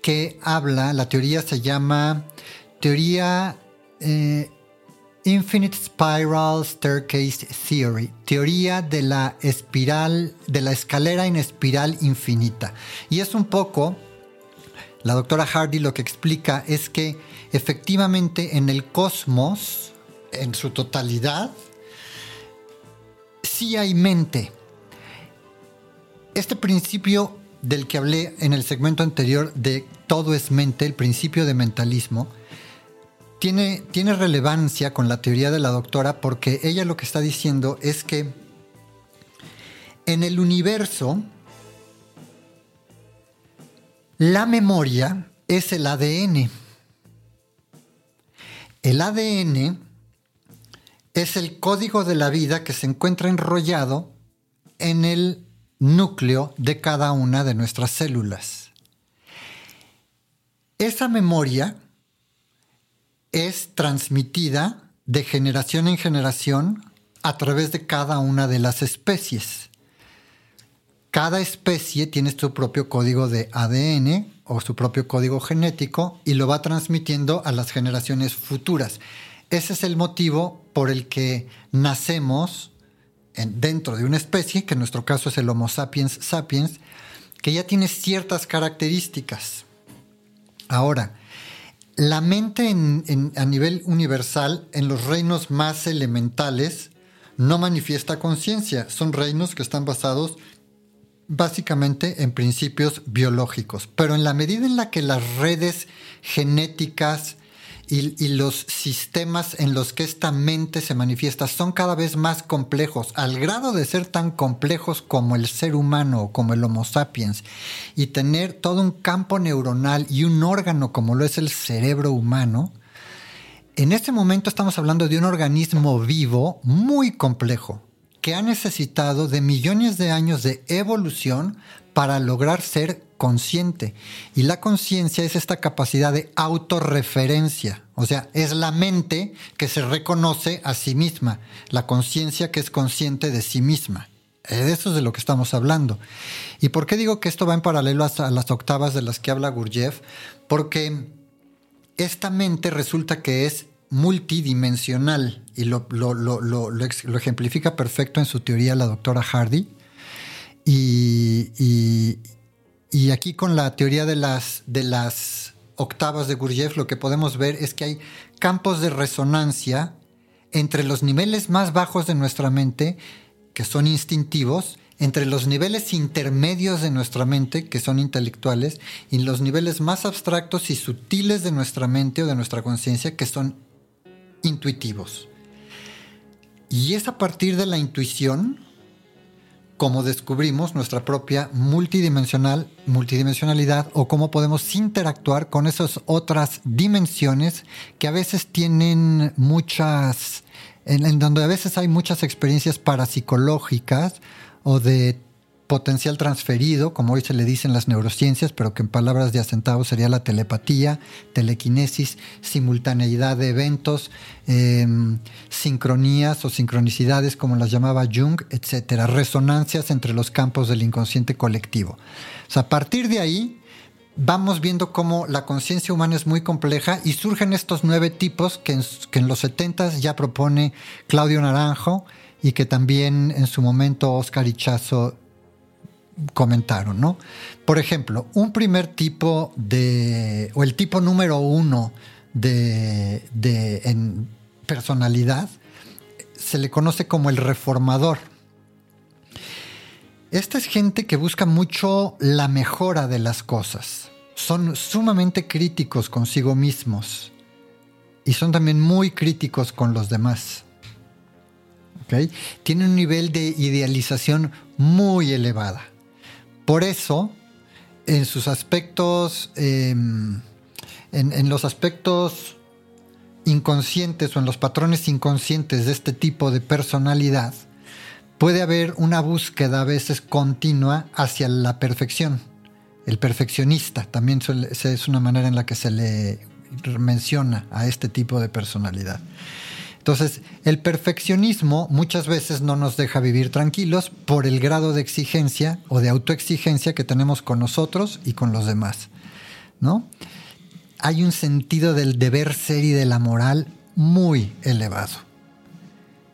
que habla, la teoría se llama teoría... Eh, Infinite Spiral Staircase Theory, teoría de la espiral, de la escalera en espiral infinita. Y es un poco, la doctora Hardy lo que explica es que efectivamente en el cosmos, en su totalidad, sí hay mente. Este principio del que hablé en el segmento anterior de todo es mente, el principio de mentalismo, tiene, relevancia con la teoría de la doctora porque ella lo que está diciendo es que en el universo la memoria es el ADN. El ADN es el código de la vida que se encuentra enrollado en el núcleo de cada una de nuestras células. Esa memoria es transmitida de generación en generación a través de cada una de las especies. Cada especie tiene su propio código de ADN o su propio código genético y lo va transmitiendo a las generaciones futuras. Ese es el motivo por el que nacemos dentro de una especie, que en nuestro caso es el Homo sapiens sapiens, que ya tiene ciertas características. Ahora, la mente a nivel universal, en los reinos más elementales, no manifiesta conciencia. Son reinos que están basados básicamente en principios biológicos. Pero en la medida en la que las redes genéticas y, los sistemas en los que esta mente se manifiesta son cada vez más complejos, al grado de ser tan complejos como el ser humano como el Homo sapiens, y tener todo un campo neuronal y un órgano como lo es el cerebro humano, en este momento estamos hablando de un organismo vivo muy complejo, que ha necesitado de millones de años de evolución para lograr ser consciente. Y la conciencia es esta capacidad de autorreferencia, o sea, es la mente que se reconoce a sí misma, la conciencia que es consciente de sí misma. De eso es de lo que estamos hablando. ¿Y por qué digo que esto va en paralelo a las octavas de las que habla Gurdjieff? Porque esta mente resulta que es multidimensional y lo, lo, ejemplifica perfecto en su teoría la doctora Hardy. y aquí con la teoría de las, de las octavas de Gurdjieff lo que podemos ver es que hay campos de resonancia entre los niveles más bajos de nuestra mente, que son instintivos, entre los niveles intermedios de nuestra mente, que son intelectuales, y los niveles más abstractos y sutiles de nuestra mente o de nuestra conciencia, que son intuitivos. Y es a partir de la intuición cómo descubrimos nuestra propia multidimensional, multidimensionalidad o cómo podemos interactuar con esas otras dimensiones que a veces tienen muchas, en donde a veces hay muchas experiencias parapsicológicas o de potencial transferido, como hoy se le dice en las neurociencias, pero que en palabras de asentado sería la telepatía, telequinesis, simultaneidad de eventos, em, sincronías o sincronicidades, como las llamaba Jung, etcétera, resonancias entre los campos del inconsciente colectivo. A partir de ahí vamos viendo cómo la conciencia humana es muy compleja y surgen estos nueve tipos que en, que en los 70 ya propone Claudio Naranjo y que también en su momento Oscar Ichazo comentaron, ¿no? Por ejemplo, un primer tipo de, o el tipo número uno de, de en personalidad, se le conoce como el reformador. Esta es gente que busca mucho la mejora de las cosas. Son sumamente críticos consigo mismos. y son también muy críticos con los demás. Tienen un nivel de idealización muy elevada. Por eso, en sus aspectos, em, en, los aspectos inconscientes o en los patrones inconscientes de este tipo de personalidad, puede haber una búsqueda a veces continua hacia la perfección. El perfeccionista también es una manera en la que se le menciona a este tipo de personalidad. Entonces, el perfeccionismo muchas veces no nos deja vivir tranquilos por el grado de exigencia o de autoexigencia que tenemos con nosotros y con los demás, ¿no? Hay un sentido del deber ser y de la moral muy elevado.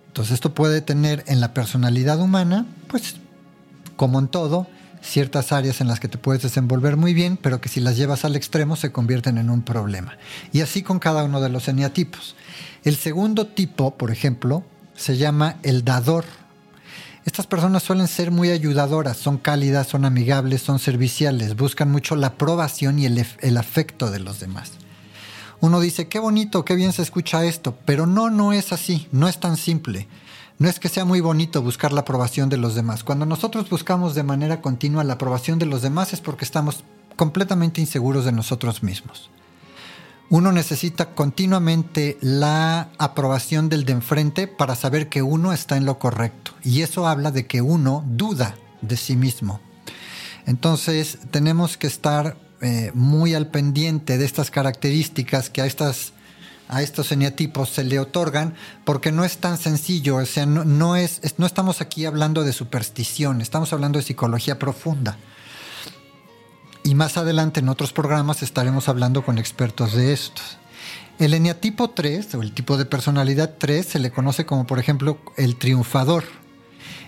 Entonces, esto puede tener en la personalidad humana, pues, como en todo, ciertas áreas en las que te puedes desenvolver muy bien, pero que si las llevas al extremo se convierten en un problema. Y así con cada uno de los eneatipos. El segundo tipo, por ejemplo, se llama el dador. Estas personas suelen ser muy ayudadoras, son cálidas, son amigables, son serviciales, buscan mucho la aprobación y el, el afecto de los demás. Uno dice, qué bonito, qué bien se escucha esto, pero no, no es así, no es tan simple. No es que sea muy bonito buscar la aprobación de los demás. Cuando nosotros buscamos de manera continua la aprobación de los demás es porque estamos completamente inseguros de nosotros mismos. Uno necesita continuamente la aprobación del de enfrente para saber que uno está en lo correcto. Y eso habla de que uno duda de sí mismo. Entonces tenemos que estar eh, muy al pendiente de estas características que a estas a estos eneatipos se le otorgan porque no es tan sencillo, o sea, no, es, no estamos aquí hablando de superstición, estamos hablando de psicología profunda. Y más adelante en otros programas estaremos hablando con expertos de estos. El eneatipo 3, o el tipo de personalidad 3, se le conoce como, por ejemplo, el triunfador.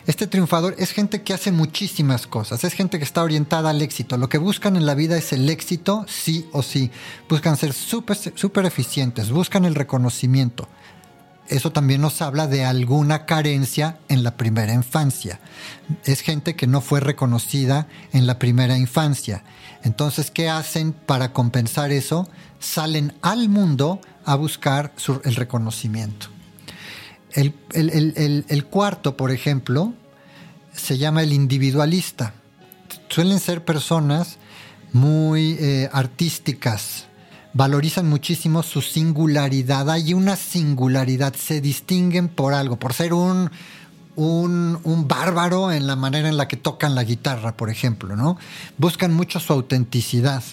Este triunfador es gente que hace muchísimas cosas, es gente que está orientada al éxito. Lo que buscan en la vida es el éxito, sí o sí. Buscan ser súper super eficientes, buscan el reconocimiento. Eso también nos habla de alguna carencia en la primera infancia. Es gente que no fue reconocida en la primera infancia. Entonces, ¿qué hacen para compensar eso? Salen al mundo a buscar el reconocimiento. El, cuarto, por ejemplo, se llama el individualista. Suelen ser personas muy eh, artísticas, valorizan muchísimo su singularidad. Hay una singularidad, se distinguen por algo, por ser un, un, un, bárbaro en la manera en la que tocan la guitarra, por ejemplo, ¿no? Buscan mucho su autenticidad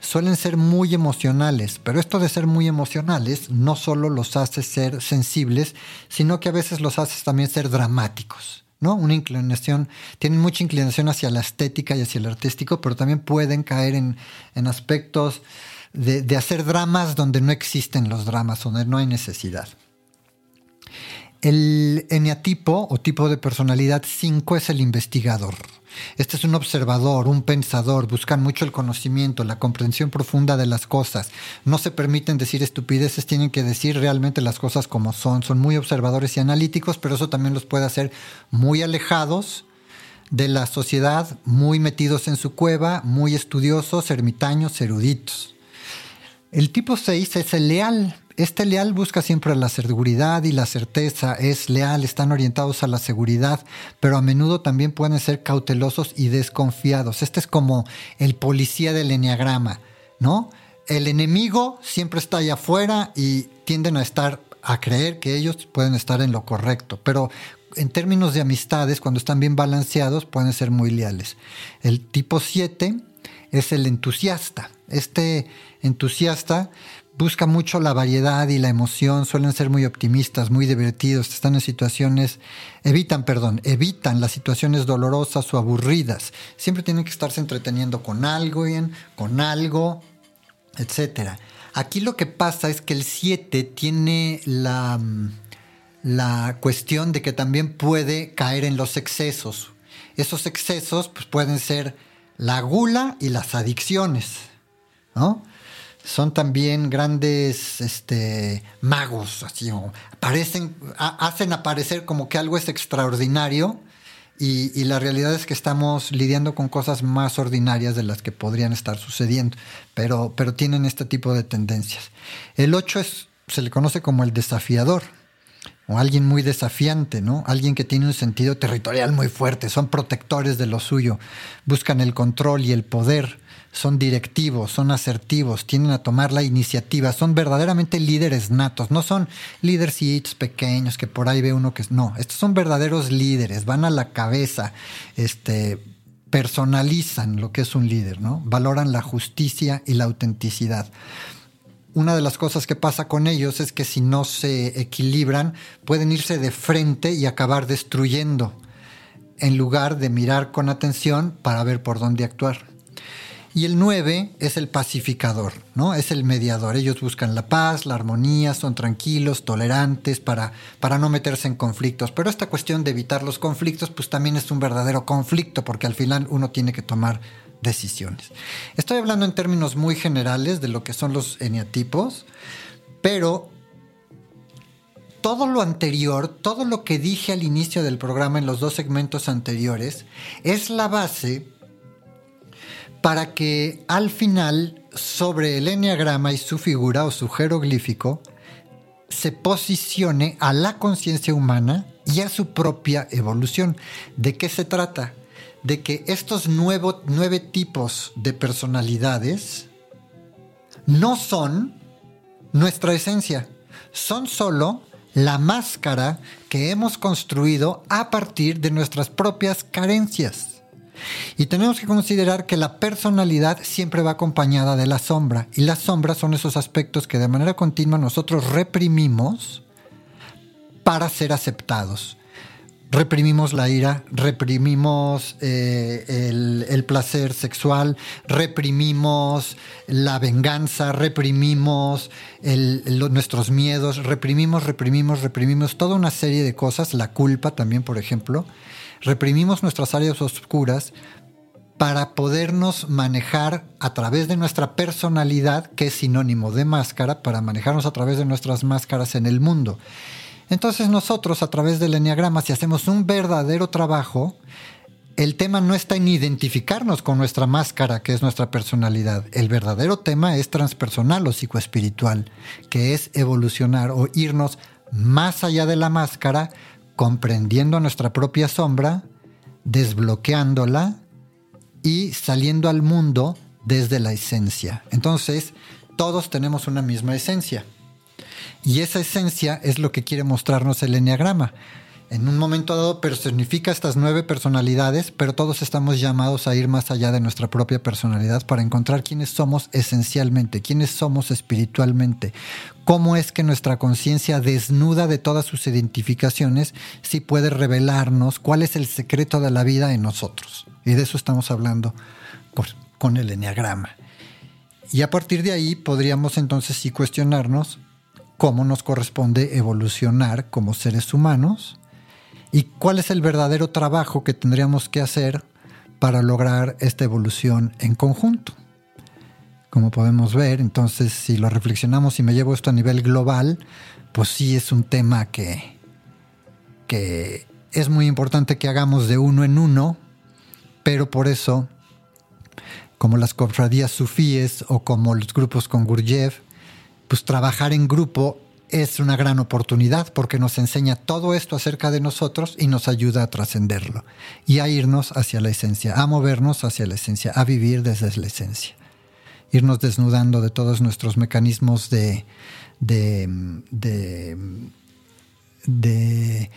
suelen ser muy emocionales, pero esto de ser muy emocionales no solo los hace ser sensibles, sino que a veces los hace también ser dramáticos. ¿no? Una inclinación, tienen mucha inclinación hacia la estética y hacia el artístico, pero también pueden caer en, aspectos de, de hacer dramas donde no existen los dramas, donde no hay necesidad. El eneatipo o tipo de personalidad 5 es el investigador. Este es un observador, un pensador, buscan mucho el conocimiento, la comprensión profunda de las cosas. No se permiten decir estupideces, tienen que decir realmente las cosas como son. Son muy observadores y analíticos, pero eso también los puede hacer muy alejados de la sociedad, muy metidos en su cueva, muy estudiosos, ermitaños, eruditos. El tipo 6 es el leal. Este leal busca siempre la seguridad y la certeza, es leal, están orientados a la seguridad, pero a menudo también pueden ser cautelosos y desconfiados. Este es como el policía del enneagrama, ¿no? El enemigo siempre está allá afuera y tienden a estar a creer que ellos pueden estar en lo correcto, pero en términos de amistades, cuando están bien balanceados, pueden ser muy leales. El tipo 7 es el entusiasta. Este entusiasta busca mucho la variedad y la emoción, suelen ser muy optimistas, muy divertidos, están en situaciones, evitan, perdón, evitan las situaciones dolorosas o aburridas. Siempre tienen que estarse entreteniendo con algo, con algo, etc. Aquí lo que pasa es que el 7 tiene la, la cuestión de que también puede caer en los excesos. Esos excesos pues, pueden ser la gula y las adicciones, son también grandes este, magos, así, aparecen, hacen aparecer como que algo es extraordinario y, la realidad es que estamos lidiando con cosas más ordinarias de las que podrían estar sucediendo, pero, pero tienen este tipo de tendencias. El 8 es se le conoce como el desafiador o alguien muy desafiante, ¿no? Alguien que tiene un sentido territorial muy fuerte, son protectores de lo suyo, buscan el control y el poder, son directivos, son asertivos, tienden a tomar la iniciativa, son verdaderamente líderes natos, no son líderes pequeños que por ahí ve uno que no, estos son verdaderos líderes, van a la cabeza, este personalizan lo que es un líder, ¿no? Valoran la justicia y la autenticidad una de las cosas que pasa con ellos es que si no se equilibran, pueden irse de frente y acabar destruyendo, en lugar de mirar con atención para ver por dónde actuar. Y el 9 es el pacificador, ¿no? Es el mediador. Ellos buscan la paz, la armonía, son tranquilos, tolerantes para, para no meterse en conflictos. Pero esta cuestión de evitar los conflictos, pues también es un verdadero conflicto, porque al final uno tiene que tomar decisiones. Estoy hablando en términos muy generales de lo que son los eneatipos, pero todo lo anterior, todo lo que dije al inicio del programa en los dos segmentos anteriores, es la base para que al final sobre el eneagrama y su figura o su jeroglífico se posicione a la conciencia humana y a su propia evolución. ¿De qué se trata? de que estos nueve tipos de personalidades no son nuestra esencia, son solo la máscara que hemos construido a partir de nuestras propias carencias. Y tenemos que considerar que la personalidad siempre va acompañada de la sombra, y las sombras son esos aspectos que de manera continua nosotros reprimimos para ser aceptados. Reprimimos la ira, reprimimos eh, el, placer sexual, reprimimos la venganza, reprimimos nuestros miedos, reprimimos, reprimimos, reprimimos toda una serie de cosas, la culpa también, por ejemplo, reprimimos nuestras áreas oscuras para podernos manejar a través de nuestra personalidad, que es sinónimo de máscara, para manejarnos a través de nuestras máscaras en el mundo. Entonces nosotros a través del enneagrama, si hacemos un verdadero trabajo, el tema no está en identificarnos con nuestra máscara, que es nuestra personalidad. El verdadero tema es transpersonal o psicoespiritual, que es evolucionar o irnos más allá de la máscara, comprendiendo nuestra propia sombra, desbloqueándola y saliendo al mundo desde la esencia. Entonces, todos tenemos una misma esencia. Y esa esencia es lo que quiere mostrarnos el enneagrama. En un momento dado personifica estas nueve personalidades, pero todos estamos llamados a ir más allá de nuestra propia personalidad para encontrar quiénes somos esencialmente, quiénes somos espiritualmente, cómo es que nuestra conciencia desnuda de todas sus identificaciones si puede revelarnos cuál es el secreto de la vida en nosotros. Y de eso estamos hablando con el enneagrama. Y a partir de ahí podríamos entonces sí cuestionarnos cómo nos corresponde evolucionar como seres humanos y cuál es el verdadero trabajo que tendríamos que hacer para lograr esta evolución en conjunto. Como podemos ver, entonces si lo reflexionamos y me llevo esto a nivel global, pues sí es un tema que, que es muy importante que hagamos de uno en uno, pero por eso, como las cofradías sufíes o como los grupos con Gurdjieff, pues trabajar en grupo es una gran oportunidad porque nos enseña todo esto acerca de nosotros y nos ayuda a trascenderlo y a irnos hacia la esencia, a movernos hacia la esencia, a vivir desde la esencia. Irnos desnudando de todos nuestros mecanismos de, de, de,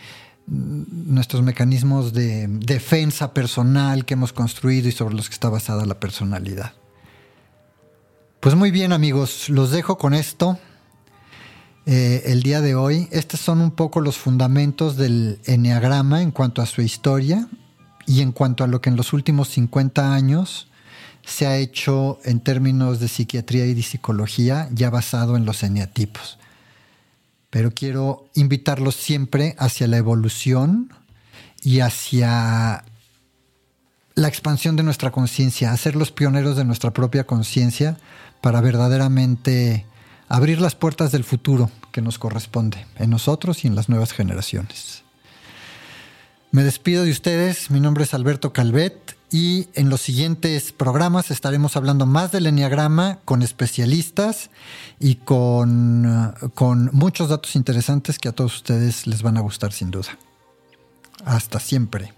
nuestros mecanismos de defensa personal que hemos construido y sobre los que está basada la personalidad. Pues muy bien amigos, los dejo con esto. Eh, el día de hoy. Estos son un poco los fundamentos del Enneagrama en cuanto a su historia y en cuanto a lo que en los últimos 50 años se ha hecho en términos de psiquiatría y de psicología ya basado en los eneatipos. Pero quiero invitarlos siempre hacia la evolución y hacia la expansión de nuestra conciencia, a ser los pioneros de nuestra propia conciencia para verdaderamente abrir las puertas del futuro que nos corresponde en nosotros y en las nuevas generaciones. Me despido de ustedes, mi nombre es Alberto Calvet y en los siguientes programas estaremos hablando más del enneagrama con especialistas y con, con muchos datos interesantes que a todos ustedes les van a gustar sin duda. Hasta siempre.